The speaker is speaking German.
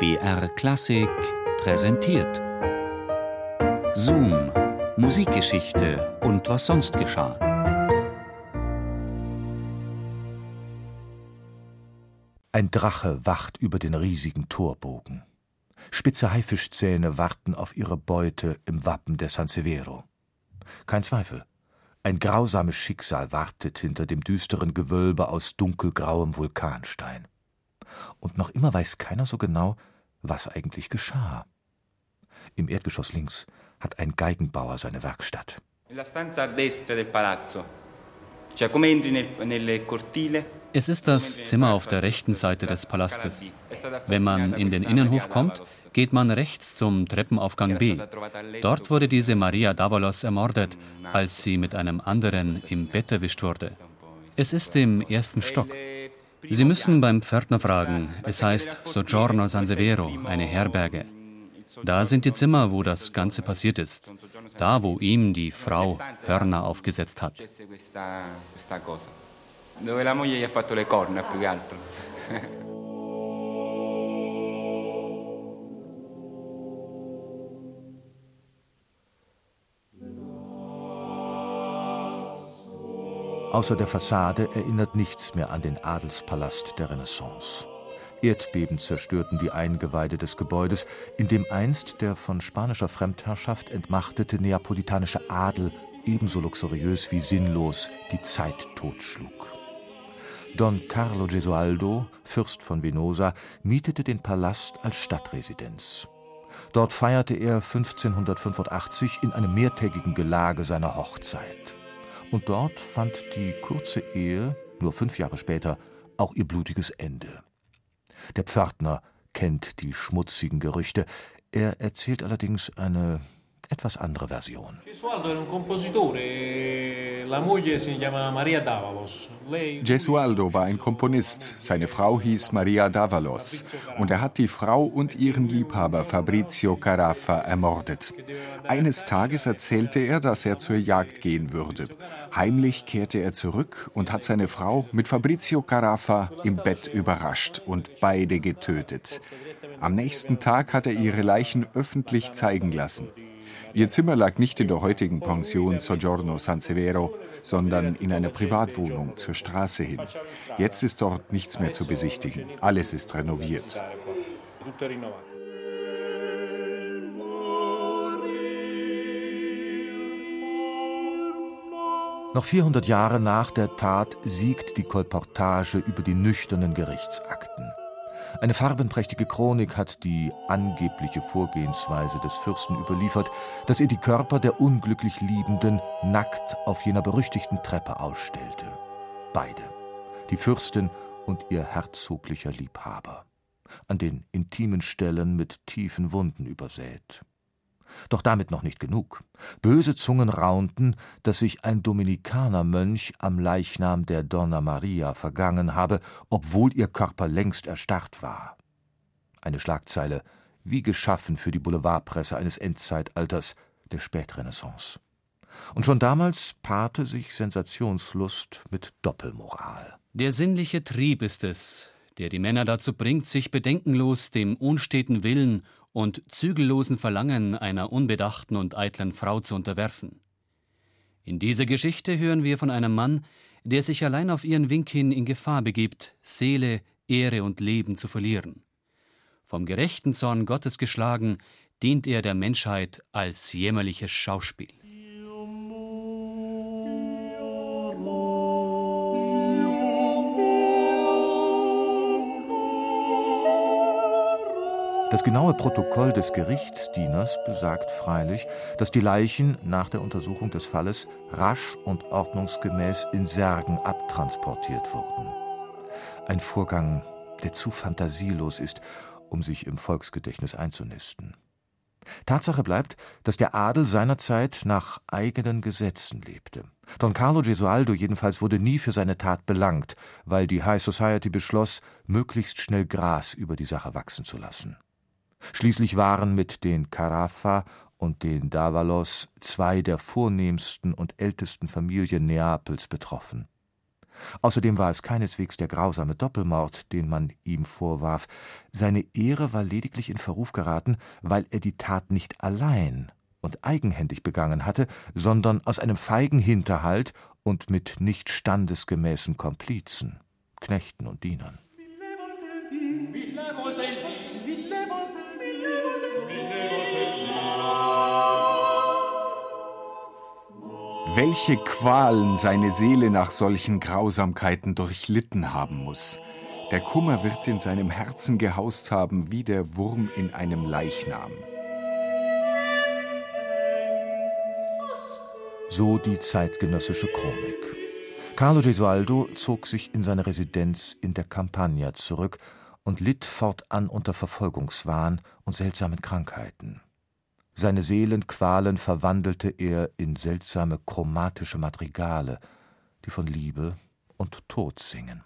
BR Klassik präsentiert. Zoom, Musikgeschichte und was sonst geschah. Ein Drache wacht über den riesigen Torbogen. Spitze Haifischzähne warten auf ihre Beute im Wappen der San Severo. Kein Zweifel, ein grausames Schicksal wartet hinter dem düsteren Gewölbe aus dunkelgrauem Vulkanstein. Und noch immer weiß keiner so genau, was eigentlich geschah. Im Erdgeschoss links hat ein Geigenbauer seine Werkstatt. Es ist das Zimmer auf der rechten Seite des Palastes. Wenn man in den Innenhof kommt, geht man rechts zum Treppenaufgang B. Dort wurde diese Maria Davalos ermordet, als sie mit einem anderen im Bett erwischt wurde. Es ist im ersten Stock. Sie müssen beim Pförtner fragen. Es heißt Soggiorno San Severo, eine Herberge. Da sind die Zimmer, wo das Ganze passiert ist. Da, wo ihm die Frau Hörner aufgesetzt hat. Dove la moglie gli ha fatto le corna più che altro. Außer der Fassade erinnert nichts mehr an den Adelspalast der Renaissance. Erdbeben zerstörten die Eingeweide des Gebäudes, in dem einst der von spanischer Fremdherrschaft entmachtete neapolitanische Adel ebenso luxuriös wie sinnlos die Zeit totschlug. Don Carlo Gesualdo, Fürst von Venosa, mietete den Palast als Stadtresidenz. Dort feierte er 1585 in einem mehrtägigen Gelage seine Hochzeit. Und dort fand die kurze Ehe, nur fünf Jahre später, auch ihr blutiges Ende. Der Pförtner kennt die schmutzigen Gerüchte. Er erzählt allerdings eine etwas andere Version. Gesualdo. Lei Gesualdo war ein Komponist, seine Frau hieß Maria Davalos und er hat die Frau und ihren Liebhaber Fabrizio Carafa ermordet. Eines Tages erzählte er, dass er zur Jagd gehen würde. Heimlich kehrte er zurück und hat seine Frau mit Fabrizio Carafa im Bett überrascht und beide getötet. Am nächsten Tag hat er ihre Leichen öffentlich zeigen lassen. Ihr Zimmer lag nicht in der heutigen Pension Soggiorno San Severo, sondern in einer Privatwohnung zur Straße hin. Jetzt ist dort nichts mehr zu besichtigen. Alles ist renoviert. Noch 400 Jahre nach der Tat siegt die Kolportage über die nüchternen Gerichtsakten. Eine farbenprächtige Chronik hat die angebliche Vorgehensweise des Fürsten überliefert, dass er die Körper der unglücklich Liebenden nackt auf jener berüchtigten Treppe ausstellte. Beide, die Fürstin und ihr herzoglicher Liebhaber, an den intimen Stellen mit tiefen Wunden übersät. Doch damit noch nicht genug. Böse Zungen raunten, dass sich ein Dominikanermönch am Leichnam der Donna Maria vergangen habe, obwohl ihr Körper längst erstarrt war. Eine Schlagzeile, wie geschaffen für die Boulevardpresse eines Endzeitalters der Spätrenaissance. Und schon damals paarte sich Sensationslust mit Doppelmoral. Der sinnliche Trieb ist es, der die Männer dazu bringt, sich bedenkenlos dem unsteten Willen und zügellosen Verlangen einer unbedachten und eitlen Frau zu unterwerfen. In dieser Geschichte hören wir von einem Mann, der sich allein auf ihren Wink hin in Gefahr begibt, Seele, Ehre und Leben zu verlieren. Vom gerechten Zorn Gottes geschlagen, dient er der Menschheit als jämmerliches Schauspiel. Das genaue Protokoll des Gerichtsdieners besagt freilich, dass die Leichen nach der Untersuchung des Falles rasch und ordnungsgemäß in Särgen abtransportiert wurden. Ein Vorgang, der zu fantasielos ist, um sich im Volksgedächtnis einzunisten. Tatsache bleibt, dass der Adel seinerzeit nach eigenen Gesetzen lebte. Don Carlo Gesualdo jedenfalls wurde nie für seine Tat belangt, weil die High Society beschloss, möglichst schnell Gras über die Sache wachsen zu lassen. Schließlich waren mit den Carafa und den Davalos zwei der vornehmsten und ältesten Familien Neapels betroffen. Außerdem war es keineswegs der grausame Doppelmord, den man ihm vorwarf. Seine Ehre war lediglich in Verruf geraten, weil er die Tat nicht allein und eigenhändig begangen hatte, sondern aus einem feigen Hinterhalt und mit nicht standesgemäßen Komplizen, Knechten und Dienern. Welche Qualen seine Seele nach solchen Grausamkeiten durchlitten haben muss. Der Kummer wird in seinem Herzen gehaust haben wie der Wurm in einem Leichnam. So die zeitgenössische Chronik. Carlo Gesualdo zog sich in seine Residenz in der Campagna zurück und litt fortan unter Verfolgungswahn und seltsamen Krankheiten. Seine Seelenqualen verwandelte er in seltsame chromatische Madrigale, die von Liebe und Tod singen